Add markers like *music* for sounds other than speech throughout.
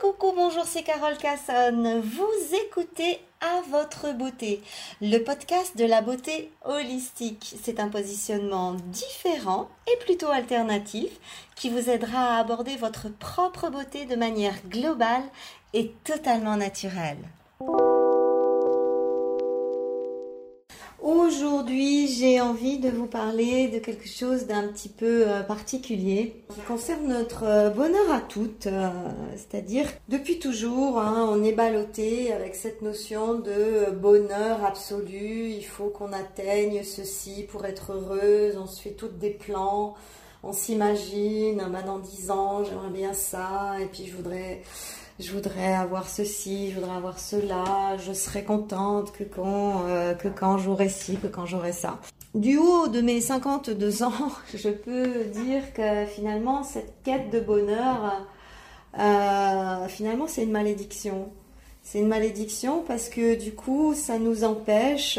coucou, bonjour, c'est Carole Casson. Vous écoutez À votre beauté, le podcast de la beauté holistique. C'est un positionnement différent et plutôt alternatif qui vous aidera à aborder votre propre beauté de manière globale et totalement naturelle. Aujourd'hui, j'ai envie de vous parler de quelque chose d'un petit peu euh, particulier qui concerne notre euh, bonheur à toutes. Euh, c'est-à-dire, depuis toujours, hein, on est ballotté avec cette notion de bonheur absolu. Il faut qu'on atteigne ceci pour être heureuse. On se fait toutes des plans. On s'imagine, ben, dans dix ans, j'aimerais bien ça. Et puis, je voudrais je voudrais avoir ceci, je voudrais avoir cela, je serais contente que quand, euh, que quand j'aurai ci, que quand j'aurai ça. Du haut de mes 52 ans, *laughs* je peux dire que finalement, cette quête de bonheur, euh, finalement, c'est une malédiction. C'est une malédiction parce que du coup, ça nous empêche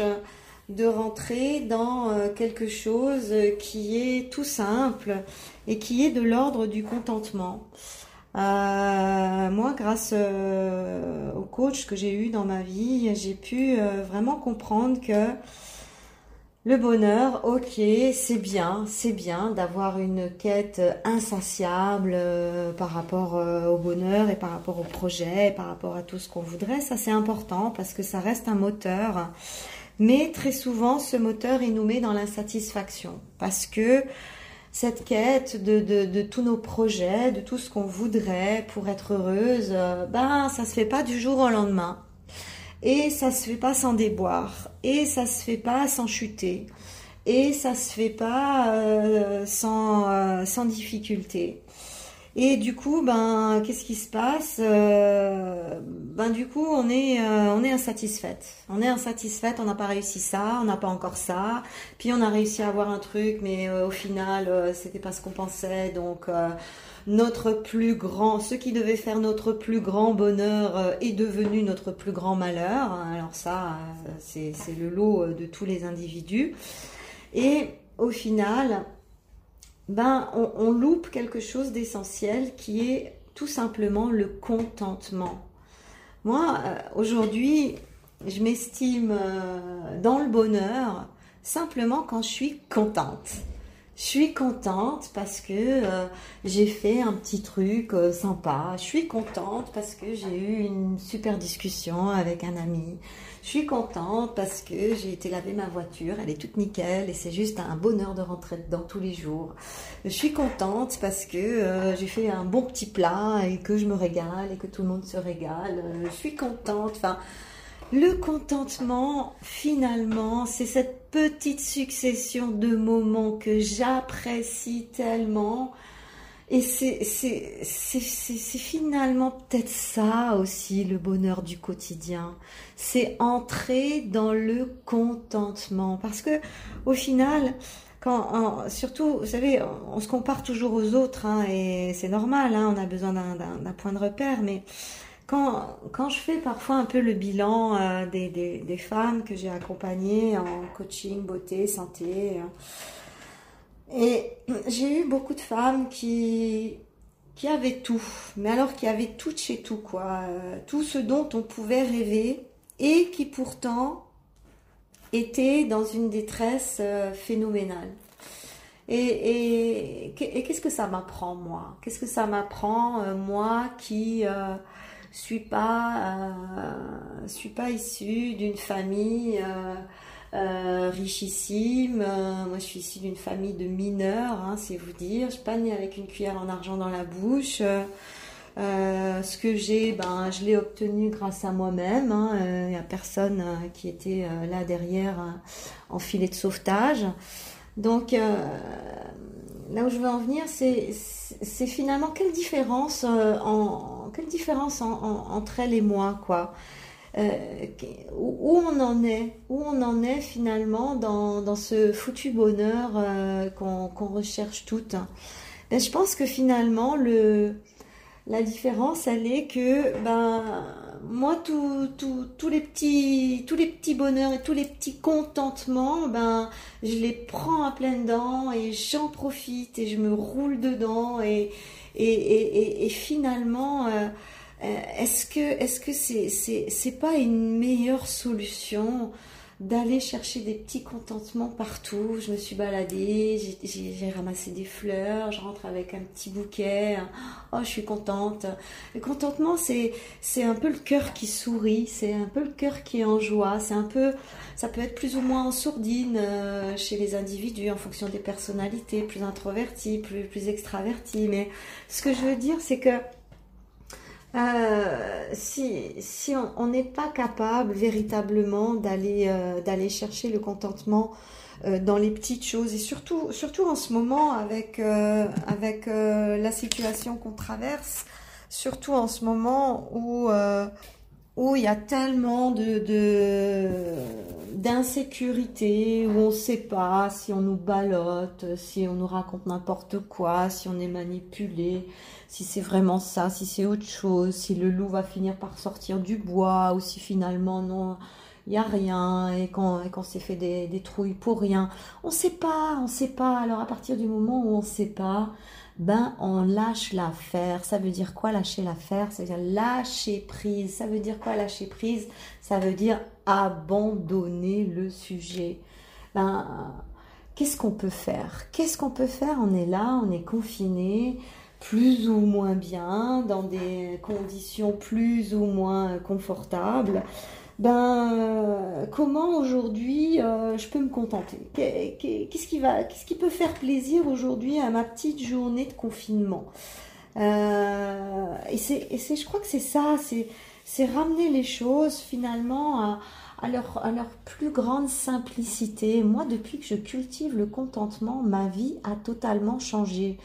de rentrer dans euh, quelque chose qui est tout simple et qui est de l'ordre du contentement. Euh, moi, grâce euh, au coach que j'ai eu dans ma vie, j'ai pu euh, vraiment comprendre que le bonheur, ok, c'est bien, c'est bien d'avoir une quête insatiable par rapport au bonheur et par rapport au projet, par rapport à tout ce qu'on voudrait. Ça, c'est important parce que ça reste un moteur. Mais très souvent, ce moteur, il nous met dans l'insatisfaction parce que cette quête de, tous nos projets, de tout ce qu'on voudrait pour être heureuse, euh, ben ça se fait pas du jour au lendemain. Et ça se fait pas sans déboire. Et ça se fait pas sans chuter. Et ça se fait pas euh, sans, euh, sans difficulté. Et du coup, ben, qu'est-ce qui se passe euh, Ben, du coup, on est, euh, on est insatisfaite. On est insatisfaite. On n'a pas réussi ça, on n'a pas encore ça. Puis on a réussi à avoir un truc, mais euh, au final, c'était pas ce qu'on pensait. Donc, notre plus grand, ce qui devait faire notre plus grand bonheur est devenu notre plus grand malheur. Alors ça, c'est le lot de tous les individus. Et au final, ben, on, loupe quelque chose d'essentiel qui est tout simplement le contentement. Moi, euh, aujourd'hui, je m'estime euh, dans le bonheur simplement quand je suis contente. Je suis contente parce que euh, j'ai fait un petit truc sympa. Je suis contente parce que j'ai eu une super discussion avec un ami. Je suis contente parce que j'ai été laver ma voiture, elle est toute nickel et c'est juste un bonheur de rentrer dedans tous les jours. Je suis contente parce que euh, j'ai fait un bon petit plat et que je me régale et que tout le monde se régale. Euh, je suis contente. Enfin, le contentement, finalement, c'est cette petite succession de moments que j'apprécie tellement et c'est finalement peut-être ça aussi le bonheur du quotidien. C'est entrer dans le contentement. Parce que au final, quand, surtout, vous savez, on se compare toujours aux autres, hein, et c'est normal, hein, on a besoin d'un point de repère, mais quand, je fais parfois un peu le bilan euh, des, femmes que j'ai accompagnées en coaching, beauté, santé, hein, et j'ai eu beaucoup de femmes qui, qui avaient tout, mais alors qui avaient tout chez tout, quoi. Euh, tout ce dont on pouvait rêver et qui pourtant étaient dans une détresse euh, phénoménale. Et, qu'est-ce que ça m'apprend, moi? Qu'est-ce que ça m'apprend, euh, moi qui euh, suis pas, suis pas issue d'une famille euh, richissime. Euh, moi, je suis issue d'une famille de mineurs, hein, c'est vous dire. Je suis pas née avec une cuillère en argent dans la bouche. Euh, ce que j'ai, ben, je l'ai obtenu grâce à moi-même. Hein. Il n'y a personne qui était là derrière en filet de sauvetage. Donc, là où je veux en venir, c'est, finalement quelle différence, différence entre elle et moi, quoi. Euh, où on en est, où on en est finalement dans, ce foutu bonheur euh, qu'on recherche toutes. Ben, je pense que finalement le la différence elle est que ben moi tous les petits tous les petits bonheurs et tous les petits contentements ben je les prends à pleines dents et j'en profite et je me roule dedans et et, et, et, finalement euh, est-ce que est-ce que c'est c'est c'est pas une meilleure solution? D'aller chercher des petits contentements partout. Je me suis baladée, j'ai ramassé des fleurs, je rentre avec un petit bouquet. Oh, je suis contente. Le contentement, c'est un peu le cœur qui sourit, c'est un peu le cœur qui est en joie. C'est un peu, ça peut être plus ou moins en sourdine euh, chez les individus en fonction des personnalités, plus introvertis, plus plus. Mais ce que je veux dire, c'est que euh, si, si on n'est pas capable véritablement d'aller euh, d'aller chercher le contentement euh, dans les petites choses et surtout surtout en ce moment avec avec la situation qu'on traverse surtout en ce moment où où il y a tellement de d'insécurité, où on ne sait pas si on nous ballotte, si on nous raconte n'importe quoi, si on est manipulé, si c'est vraiment ça, si c'est autre chose, si le loup va finir par sortir du bois, ou si finalement non, il n'y a rien, et qu'on s'est fait des, des trouilles pour rien. On ne sait pas, on ne sait pas. Alors à partir du moment où on ne sait pas, ben on lâche l'affaire. Ça veut dire quoi lâcher l'affaire? Ça veut dire lâcher prise. Ça veut dire quoi lâcher prise? Ça veut dire abandonner le sujet. Ben qu'est-ce qu'on peut faire? Qu'est-ce qu'on peut faire? On est là, on est confiné, plus ou moins bien, dans des conditions plus ou moins confortables ben euh, comment aujourd'hui euh, je peux me contenter? Qu'est-ce qui va, qu'est-ce qui peut faire plaisir aujourd'hui à ma petite journée de confinement? Euh, Et c'est, je crois que c'est ça, c'est, ramener les choses finalement à, à, leur, à leur plus grande simplicité. Moi, depuis que je cultive le contentement, ma vie a totalement changé.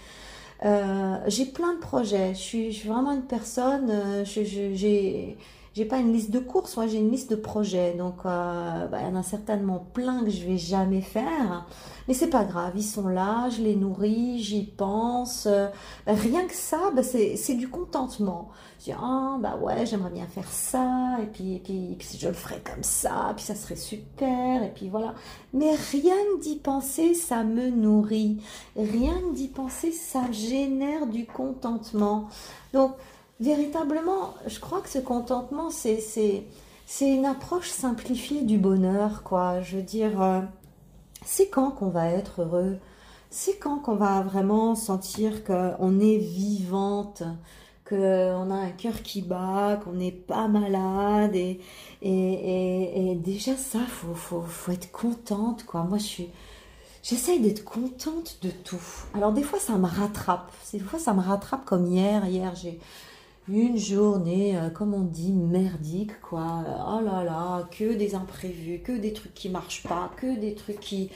j'ai plein de projets. Je suis, je suis vraiment une personne. j'ai j'ai pas une liste de courses, moi j'ai une liste de projets. Donc euh, bah, il y en a certainement plein que je vais jamais faire, mais c'est pas grave, ils sont là, je les nourris, j'y pense. Euh, bah, rien que ça, bah, c'est du contentement. Je dis ah bah ouais j'aimerais bien faire ça et puis et puis, et puis je le ferais comme ça, puis ça serait super et puis voilà. Mais rien d'y penser, ça me nourrit. Rien d'y penser, ça génère du contentement. Donc véritablement, je crois que ce contentement, c'est, une approche simplifiée du bonheur, quoi. Je veux dire, euh, c'est quand qu'on va être heureux? C'est quand qu'on va vraiment sentir qu'on est vivante qu'on a un cœur qui bat, qu'on n'est pas malade et, et, et, déjà ça, faut, faut, faut être contente quoi. Moi je j'essaye d'être contente de tout. Alors des fois ça me rattrape, des fois ça me rattrape comme hier. Hier j'ai une journée, euh, comme on dit, merdique, quoi. Oh là là, que des imprévus, que des trucs qui marchent pas, que des trucs qui,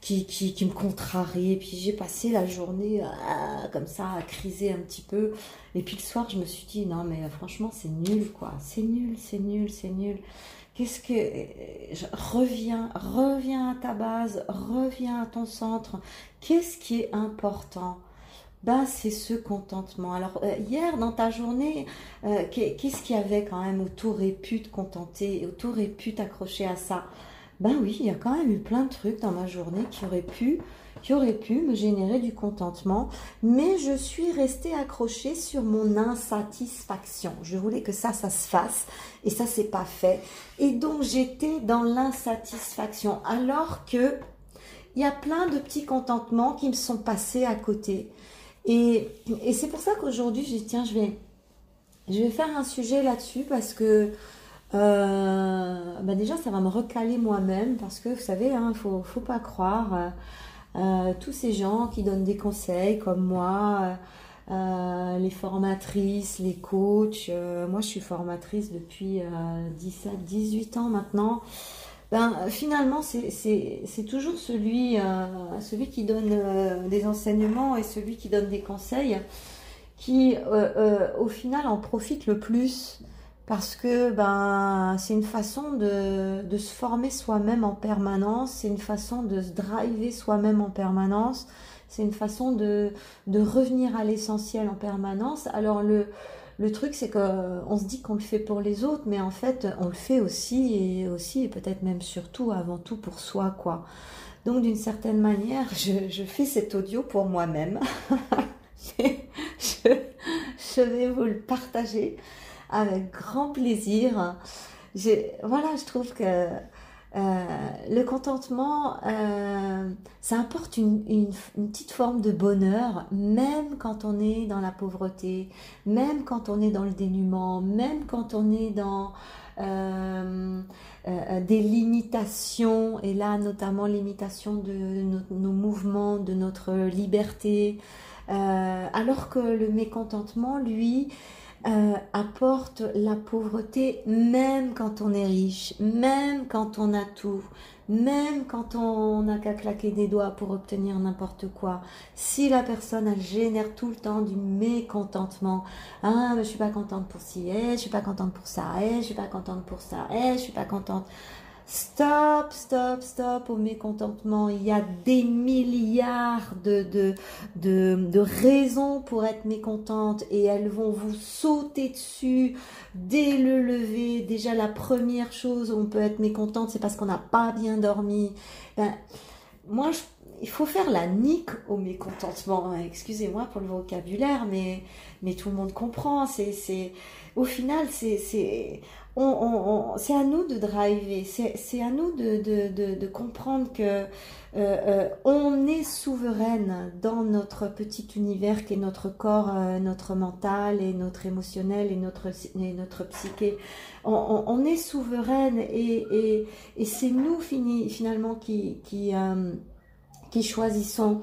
qui, qui, me contrarient. Et puis j'ai passé la journée euh, comme ça à criser un petit peu. Et puis le soir, je me suis dit, non, mais franchement, c'est nul, quoi. C'est nul, c'est nul, c'est nul. Qu'est-ce que. Je, reviens, reviens à ta base, reviens à ton centre. Qu'est-ce qui est important? Ben, c'est ce contentement. Alors euh, hier dans ta journée, euh, qu'est-ce qu'il y avait quand même où tu aurais pu te contenter, où tu aurais pu t'accrocher à ça? Ben oui, il y a quand même eu plein de trucs dans ma journée qui auraient pu qui auraient pu me générer du contentement, mais je suis restée accrochée sur mon insatisfaction. Je voulais que ça, ça se fasse, et ça, c'est pas fait. Et donc, j'étais dans l'insatisfaction, alors que il y a plein de petits contentements qui me sont passés à côté. Et, c'est pour ça qu'aujourd'hui, je dis, tiens, je vais, je vais faire un sujet là-dessus parce que euh, bah déjà, ça va me recaler moi-même parce que vous savez, il hein, ne faut, faut, pas croire euh, euh, tous ces gens qui donnent des conseils comme moi, les formatrices, les coachs. moi, je suis formatrice depuis 17, 18 ans maintenant ben, finalement, c'est toujours celui, euh, celui qui donne euh, des enseignements et celui qui donne des conseils qui, euh, au final, en profite le plus parce que ben, c'est une façon de, de se former soi-même en permanence, c'est une façon de se driver soi-même en permanence, c'est une façon de, de revenir à l'essentiel en permanence. Alors, le le truc, c'est qu'on se dit qu'on le fait pour les autres, mais en fait, on le fait aussi et aussi et peut-être même surtout avant tout pour soi, quoi. Donc, d'une certaine manière, je, fais cet audio pour moi-même. *laughs* je, je, vais vous le partager avec grand plaisir. voilà, je trouve que euh, le contentement, euh, ça apporte une, petite forme de bonheur, même quand on est dans la pauvreté, même quand on est dans le dénuement, même quand on est dans euh, des limitations, et là notamment limitation de nos mouvements, de notre liberté, alors que le mécontentement, lui, euh, apporte la pauvreté même quand on est riche, même quand on a tout, même quand on n'a qu'à claquer des doigts pour obtenir n'importe quoi. Si la personne elle génère tout le temps du mécontentement, ah je suis pas contente pour ci, eh, je suis pas contente pour ça, eh, je suis pas contente pour ça, eh, je suis pas contente. Stop, stop, stop au mécontentement. Il y a des milliards de, de, raisons pour être mécontente et elles vont vous sauter dessus dès le lever. Déjà, la première chose où on peut être mécontente, c'est parce qu'on n'a pas bien dormi. Ben, moi, il faut faire la nique au mécontentement. Excusez-moi pour le vocabulaire, mais, mais tout le monde comprend. C'est, c'est, au final, c'est, c'est à nous de driver, c'est à nous de, comprendre que euh, euh, on est souveraine dans notre petit univers qui est notre corps, euh, notre mental et notre émotionnel et notre, psyché. On, est souveraine et, c'est nous finalement qui choisissons.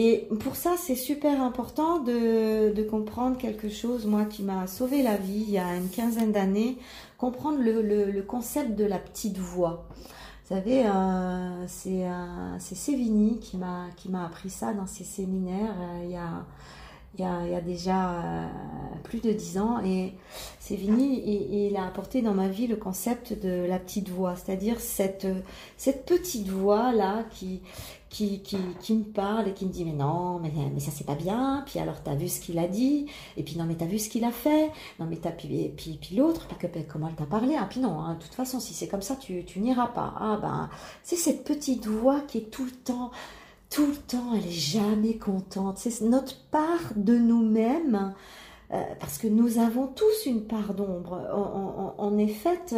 Et pour ça, c'est super important de, comprendre quelque chose, moi, qui m'a sauvé la vie il y a une quinzaine d'années, comprendre le, concept de la petite voix. Vous savez, euh, c'est euh, Sévigny qui m'a appris ça dans ses séminaires euh, il, y a, il, y a, déjà euh, plus de dix ans. Et Sévigny, il, il, a apporté dans ma vie le concept de la petite voix, c'est-à-dire cette, cette petite voix-là qui, qui, qui, qui, me parle et qui me dit mais non, mais, mais ça c'est pas bien, puis alors t'as vu ce qu'il a dit, et puis non mais t'as vu ce qu'il a fait, non mais t'as puis, puis, puis l'autre, puis comment elle t'a parlé, ah puis non, hein, de toute façon si c'est comme ça tu, tu n'iras pas, ah ben c'est cette petite voix qui est tout le temps, tout le temps, elle est jamais contente, c'est notre part de nous-mêmes euh, parce que nous avons tous une part d'ombre. On, est fait,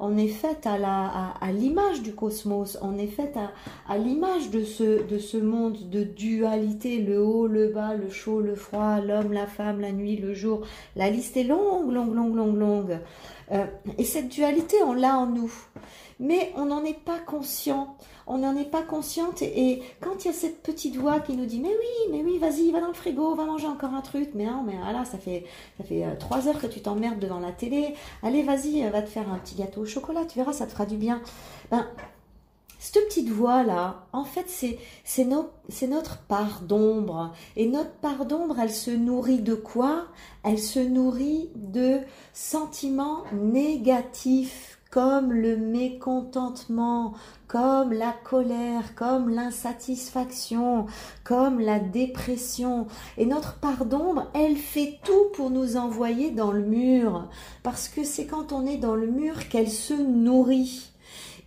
on est euh, à l'image du cosmos, on est fait à, à l'image de ce, de ce monde de dualité, le haut, le bas, le chaud, le froid, l'homme, la femme, la nuit, le jour. La liste est longue, longue, longue, longue, longue. Euh, et cette dualité, on l'a en nous. Mais on n'en est pas conscient on n'en est pas consciente. Et, quand il y a cette petite voix qui nous dit mais oui, mais oui, vas-y, va dans le frigo, va manger encore un truc. Mais non, mais voilà, ça fait ça fait euh, trois heures que tu t'emmerdes devant la télé. Allez, vas-y, va te faire un petit gâteau au chocolat. Tu verras, ça te fera du bien. Ben, cette petite voix-là, en fait, c'est, c'est, c'est notre part d'ombre. Et notre part d'ombre, elle se nourrit de quoi? Elle se nourrit de sentiments négatifs comme le mécontentement, comme la colère, comme l'insatisfaction, comme la dépression. Et notre part d'ombre, elle fait tout pour nous envoyer dans le mur, parce que c'est quand on est dans le mur qu'elle se nourrit.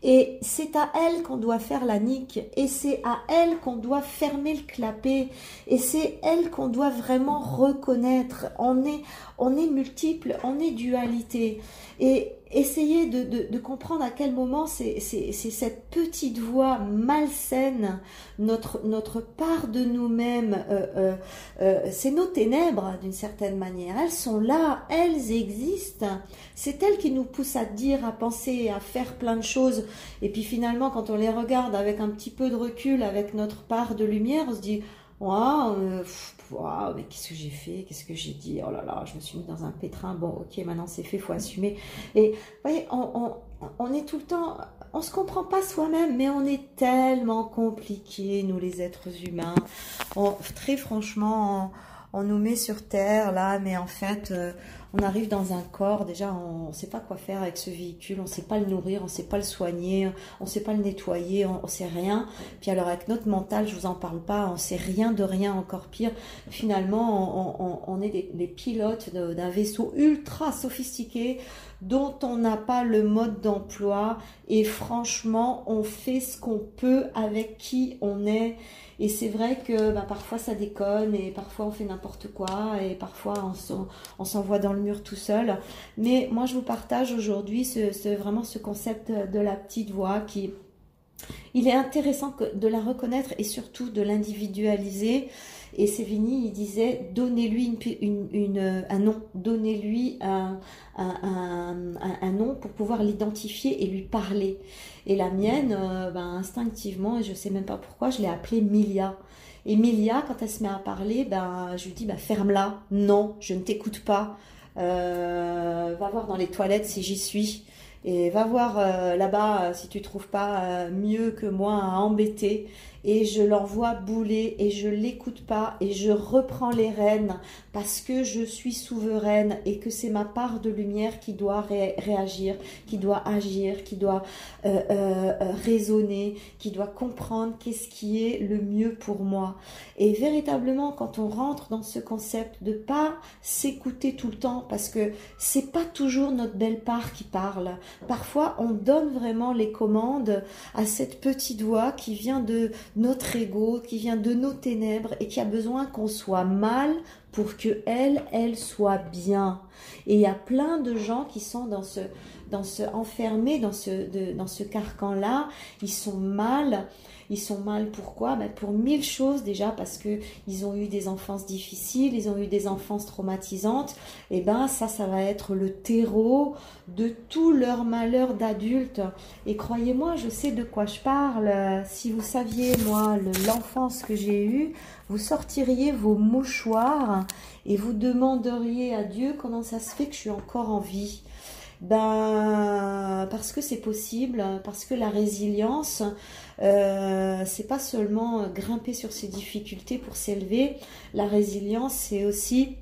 Et c'est à elle qu'on doit faire la nique, et c'est à elle qu'on doit fermer le clapet, et c'est elle qu'on doit vraiment reconnaître. On est, on est multiple, on est dualité. Et essayez de, comprendre à quel moment c'est cette petite voix malsaine, notre, notre part de nous-mêmes, euh, euh, euh, c'est nos ténèbres d'une certaine manière. Elles sont là, elles existent. C'est elles qui nous poussent à dire, à penser, à faire plein de choses. Et puis finalement, quand on les regarde avec un petit peu de recul, avec notre part de lumière, on se dit, waouh, mais qu'est-ce que j'ai fait, qu'est-ce que j'ai dit, oh là là, je me suis mis dans un pétrin, bon ok, maintenant c'est fait, faut assumer. Et vous voyez, on, on, est tout le temps, on se comprend pas soi-même, mais on est tellement compliqués, nous les êtres humains. très franchement, on, nous met sur terre là, mais en fait, euh, on arrive dans un corps, déjà on ne sait pas quoi faire avec ce véhicule, on ne sait pas le nourrir, on ne sait pas le soigner, on ne sait pas le nettoyer, on ne sait rien. Puis alors avec notre mental, je vous en parle pas, on sait rien de rien, encore pire. Finalement, on, est des, pilotes d'un vaisseau ultra sophistiqué dont on n'a pas le mode d'emploi et franchement, on fait ce qu'on peut avec qui on est Et c'est vrai que bah, parfois ça déconne et parfois on fait n'importe quoi et parfois on s'envoie dans le mur tout seul. Mais moi je vous partage aujourd'hui ce, vraiment ce concept de la petite voix qui... Il est intéressant de la reconnaître et surtout de l'individualiser. Et Sévigny, il disait, donnez-lui une, un nom, donnez-lui un, nom pour pouvoir l'identifier et lui parler. Et la mienne, euh, ben, instinctivement, et je ne sais même pas pourquoi, je l'ai appelée Milia. Et Milia, quand elle se met à parler, ben, je lui dis, ben, ferme-la, non, je ne t'écoute pas. Euh, va voir dans les toilettes si j'y suis. Et va voir euh, là-bas si tu trouves pas mieux que moi à embêter et je l'envoie bouler et je l'écoute pas et je reprends les rênes parce que je suis souveraine et que c'est ma part de lumière qui doit réagir, qui doit agir, qui doit euh, euh, euh, raisonner, qui doit comprendre qu'est-ce qui est le mieux pour moi. Et véritablement, quand on rentre dans ce concept de pas s'écouter tout le temps parce que c'est pas toujours notre belle part qui parle. Parfois, on donne vraiment les commandes à cette petite voix qui vient de notre ego, qui vient de nos ténèbres et qui a besoin qu'on soit mal pour que elle, elle soit bien. Et il y a plein de gens qui sont dans ce, dans ce enfermés dans ce, dans ce carcan-là. Ils sont mal ils sont mal pourquoi? Ben Pour mille choses déjà, parce que ils ont eu des enfances difficiles, ils ont eu des enfances traumatisantes. Et ben ça, ça va être le terreau de tout leur malheur d'adulte. Et croyez-moi, je sais de quoi je parle. Si vous saviez, moi, l'enfance que j'ai eue, vous sortiriez vos mouchoirs et vous demanderiez à Dieu comment ça se fait que je suis encore en vie. Ben parce que c'est possible, parce que la résilience, euh, c'est pas seulement grimper sur ses difficultés pour s'élever. La résilience, c'est aussi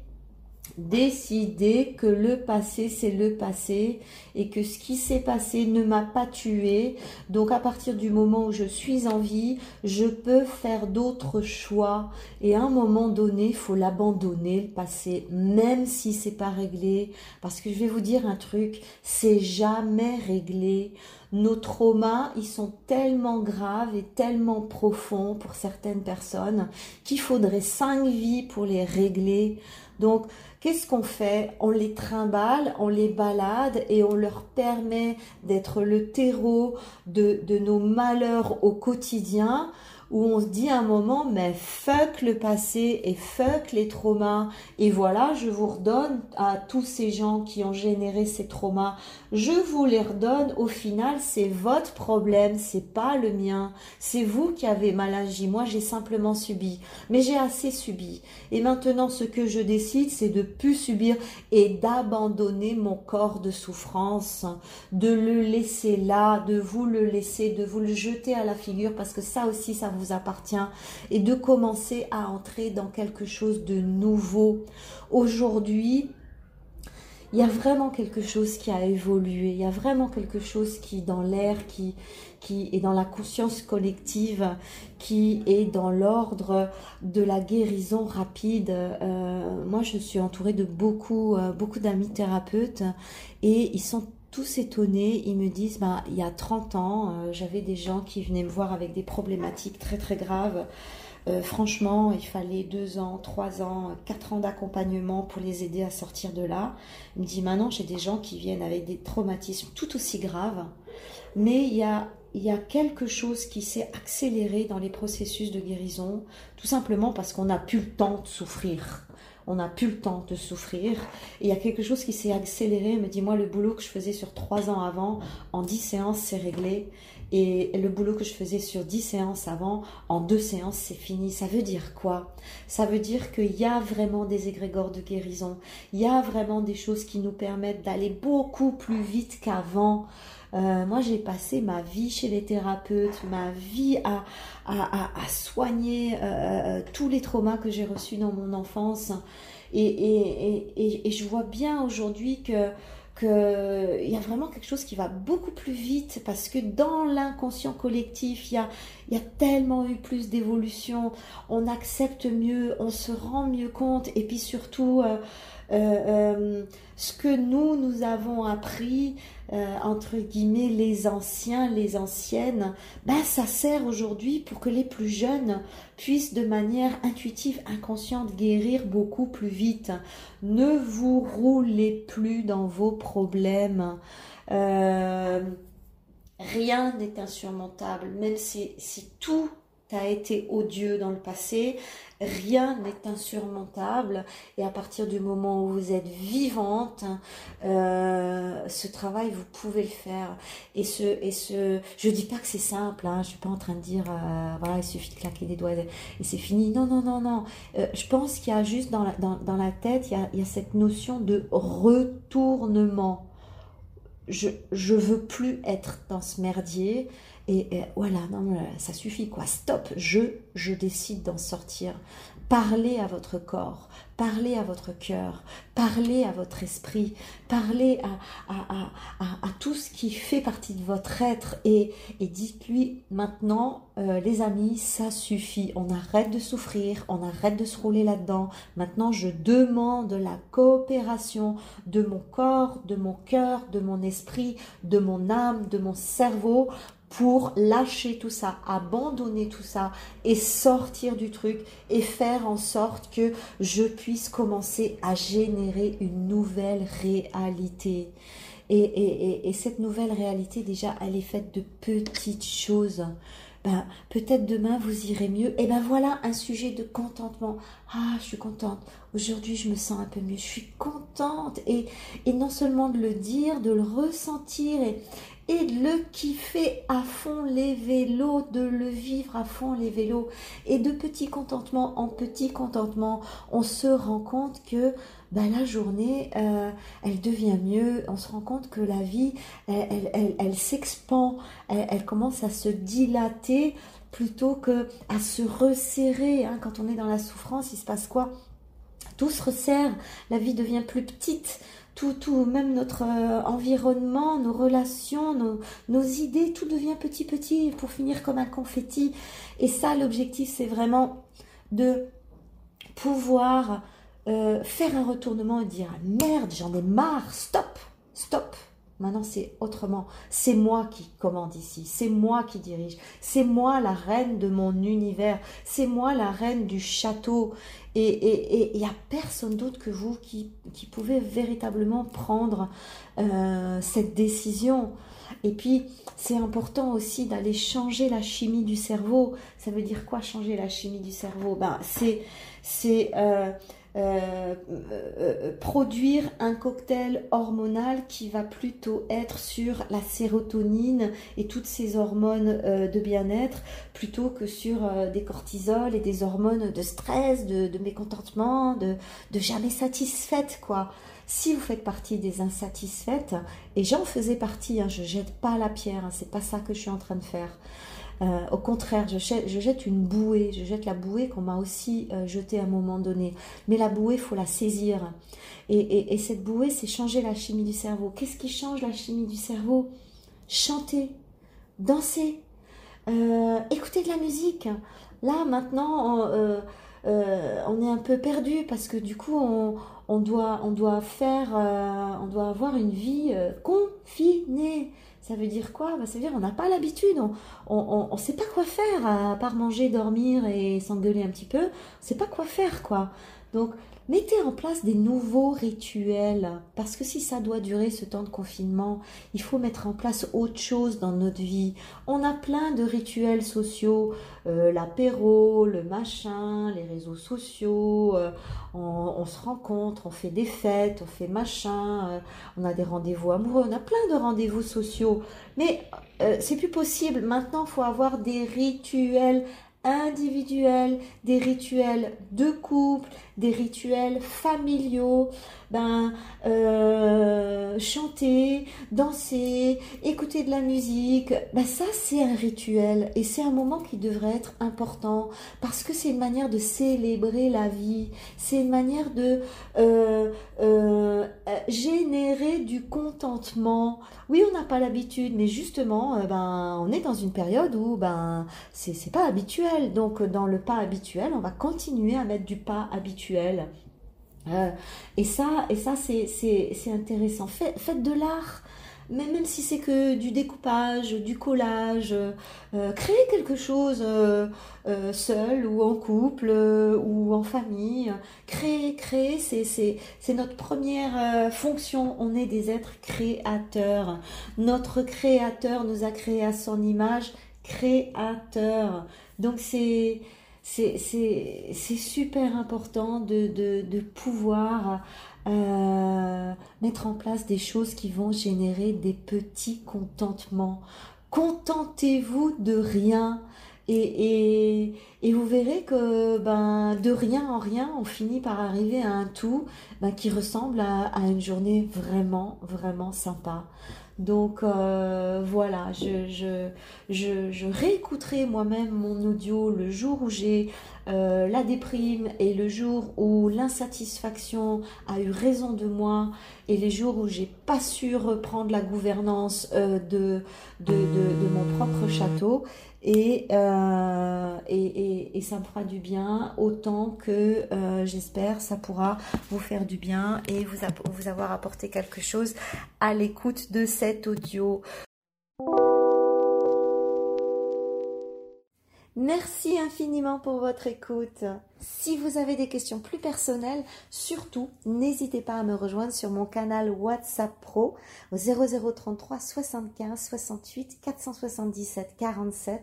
décider que le passé c'est le passé et que ce qui s'est passé ne m'a pas tué. Donc à partir du moment où je suis en vie, je peux faire d'autres choix et à un moment donné, il faut l'abandonner le passé même si c'est pas réglé parce que je vais vous dire un truc, c'est jamais réglé. Nos traumas, ils sont tellement graves et tellement profonds pour certaines personnes qu'il faudrait cinq vies pour les régler. Donc, qu'est-ce qu'on fait? On les trimballe, on les balade et on leur permet d'être le terreau de, de nos malheurs au quotidien où on se dit un moment, mais fuck le passé et fuck les traumas. Et voilà, je vous redonne à tous ces gens qui ont généré ces traumas, je vous les redonne. Au final, c'est votre problème, c'est pas le mien. C'est vous qui avez mal agi. Moi, j'ai simplement subi. Mais j'ai assez subi. Et maintenant, ce que je décide, c'est de plus subir et d'abandonner mon corps de souffrance, de le laisser là, de vous le laisser, de vous le jeter à la figure parce que ça aussi, ça vous appartient et de commencer à entrer dans quelque chose de nouveau. Aujourd'hui, il y a vraiment quelque chose qui a évolué, il y a vraiment quelque chose qui dans l'air, qui, qui est dans la conscience collective, qui est dans l'ordre de la guérison rapide. Euh, moi, je suis entourée de beaucoup, euh, beaucoup d'amis thérapeutes et ils sont tous étonnés, ils me disent, bah, il y a 30 ans, euh, j'avais des gens qui venaient me voir avec des problématiques très très graves. Euh, franchement, il fallait deux ans, trois ans, quatre ans d'accompagnement pour les aider à sortir de là. Il me dit maintenant, j'ai des gens qui viennent avec des traumatismes tout aussi graves, mais il y a, il y a quelque chose qui s'est accéléré dans les processus de guérison, tout simplement parce qu'on n'a plus le temps de souffrir on n'a plus le temps de souffrir. Il y a quelque chose qui s'est accéléré. me dit, moi, le boulot que je faisais sur trois ans avant, en dix séances, c'est réglé. Et le boulot que je faisais sur dix séances avant, en deux séances, c'est fini. Ça veut dire quoi? Ça veut dire qu'il y a vraiment des égrégores de guérison. Il y a vraiment des choses qui nous permettent d'aller beaucoup plus vite qu'avant. Euh, moi, j'ai passé ma vie chez les thérapeutes, ma vie à, à, à, soigner euh, euh, tous les traumas que j'ai reçus dans mon enfance. Et, et, et, et je vois bien aujourd'hui que qu'il y a vraiment quelque chose qui va beaucoup plus vite parce que dans l'inconscient collectif, il y a, il y a tellement eu plus d'évolution, on accepte mieux, on se rend mieux compte, et puis surtout, euh, euh, euh, ce que nous, nous avons appris, entre guillemets, les anciens, les anciennes, ben, ça sert aujourd'hui pour que les plus jeunes puissent de manière intuitive, inconsciente, guérir beaucoup plus vite. Ne vous roulez plus dans vos problèmes. Euh, rien n'est insurmontable, même si, si tout a été odieux dans le passé, rien n'est insurmontable. Et à partir du moment où vous êtes vivante, euh, ce travail, vous pouvez le faire. Et ce, et ce, je dis pas que c'est simple. Hein, je suis pas en train de dire, euh, voilà, il suffit de claquer des doigts et c'est fini. Non, non, non, non. Euh, je pense qu'il y a juste dans la, tête, il y, a, il y a cette notion de retournement je, je veux plus être dans ce merdier. Et, voilà, non, ça suffit quoi. Stop, je, je décide d'en sortir. Parlez à votre corps, parlez à votre cœur, parlez à votre esprit, parlez à, à, à, à, tout ce qui fait partie de votre être et, et dites-lui maintenant, euh, les amis, ça suffit, on arrête de souffrir, on arrête de se rouler là-dedans. Maintenant, je demande la coopération de mon corps, de mon cœur, de mon esprit, de mon âme, de mon cerveau pour lâcher tout ça, abandonner tout ça et sortir du truc et faire en sorte que je puisse commencer à générer une nouvelle réalité. Et, et, et, cette nouvelle réalité, déjà, elle est faite de petites choses. Ben, peut-être demain vous irez mieux. Et ben voilà un sujet de contentement. Ah, je suis contente. Aujourd'hui, je me sens un peu mieux. Je suis contente. Et, et non seulement de le dire, de le ressentir et de le kiffer à fond les vélos, de le vivre à fond les vélos. Et de petit contentement en petit contentement, on se rend compte que ben, la journée, euh, elle devient mieux. On se rend compte que la vie, elle, s'expand, elle, commence à se dilater plutôt que à se resserrer. Hein. Quand on est dans la souffrance, il se passe quoi? Tout se resserre, la vie devient plus petite tout, même notre euh, environnement, nos relations, nos, idées, tout devient petit petit pour finir comme un confetti. Et ça, l'objectif, c'est vraiment de pouvoir euh, faire un retournement et dire merde, j'en ai marre, stop, stop. Maintenant, c'est autrement. C'est moi qui commande ici. C'est moi qui dirige. C'est moi la reine de mon univers. C'est moi la reine du château. Et il n'y a personne d'autre que vous qui, qui pouvez véritablement prendre euh, cette décision. Et puis, c'est important aussi d'aller changer la chimie du cerveau. Ça veut dire quoi changer la chimie du cerveau? Ben, C'est euh, euh, euh, produire un cocktail hormonal qui va plutôt être sur la sérotonine et toutes ces hormones euh, de bien-être plutôt que sur des cortisols et des hormones de stress, de, mécontentement, de, de jamais satisfaite quoi. Si vous faites partie des insatisfaites, et j'en faisais partie, hein, je jette pas la pierre, hein, c'est pas ça que je suis en train de faire. Euh, au contraire, je jette, une bouée, je jette la bouée qu'on m'a aussi euh, jetée à un moment donné. Mais la bouée, faut la saisir. Et, cette bouée, c'est changer la chimie du cerveau. Qu'est-ce qui change la chimie du cerveau? Chanter, danser, euh, écouter de la musique. Là, maintenant, on, est un peu perdu parce que du coup, on, doit, on doit faire, on doit avoir une vie confinée. Ça veut dire quoi? Bah, Ça veut dire on n'a pas l'habitude, on ne sait pas quoi faire à part manger, dormir et s'engueuler un petit peu. On sait pas quoi faire quoi. Donc Mettez en place des nouveaux rituels, parce que si ça doit durer ce temps de confinement, il faut mettre en place autre chose dans notre vie. On a plein de rituels sociaux, euh, l'apéro, le machin, les réseaux sociaux, euh, on, se rencontre, on fait des fêtes, on fait machin, euh, on a des rendez-vous amoureux, on a plein de rendez-vous sociaux. Mais c'est plus possible. Maintenant, il faut avoir des rituels individuels, des rituels de couple, des rituels familiaux. Ben, euh, chanter, danser, écouter de la musique, bah ça c'est un rituel et c'est un moment qui devrait être important parce que c'est une manière de célébrer la vie, c'est une manière de euh, euh, générer du contentement. Oui, on n'a pas l'habitude, mais justement, ben on est dans une période où ben c'est pas habituel. Donc dans le pas habituel, on va continuer à mettre du pas habituel euh, et ça, et ça c'est intéressant. faites de l'art, même si c'est que du découpage, du collage, euh, créez quelque chose euh, seul ou en couple ou en famille. Créer, créer, c'est notre première fonction. On est des êtres créateurs. Notre créateur nous a créés à son image, créateur. Donc c'est c'est super important de, pouvoir euh, mettre en place des choses qui vont générer des petits contentements. Contentez-vous de rien. Et, vous verrez que ben, de rien en rien, on finit par arriver à un tout ben, qui ressemble à, à une journée vraiment, vraiment sympa. Donc euh, voilà, je, je, réécouterai moi-même mon audio le jour où j'ai euh, la déprime et le jour où l'insatisfaction a eu raison de moi et les jours où j'ai pas su reprendre la gouvernance euh, de, de, mon propre château. Et, et, ça me fera du bien autant que euh, j'espère ça pourra vous faire du bien et vous, vous avoir apporté quelque chose à l'écoute de cet audio. Merci infiniment pour votre écoute. Si vous avez des questions plus personnelles, surtout n'hésitez pas à me rejoindre sur mon canal WhatsApp Pro au 0033 75 68 477 47.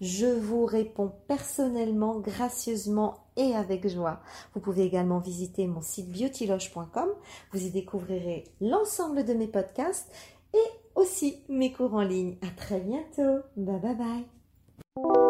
Je vous réponds personnellement, gracieusement et avec joie. Vous pouvez également visiter mon site beautyloge.com. Vous y découvrirez l'ensemble de mes podcasts et aussi mes cours en ligne. À très bientôt. Bye bye bye.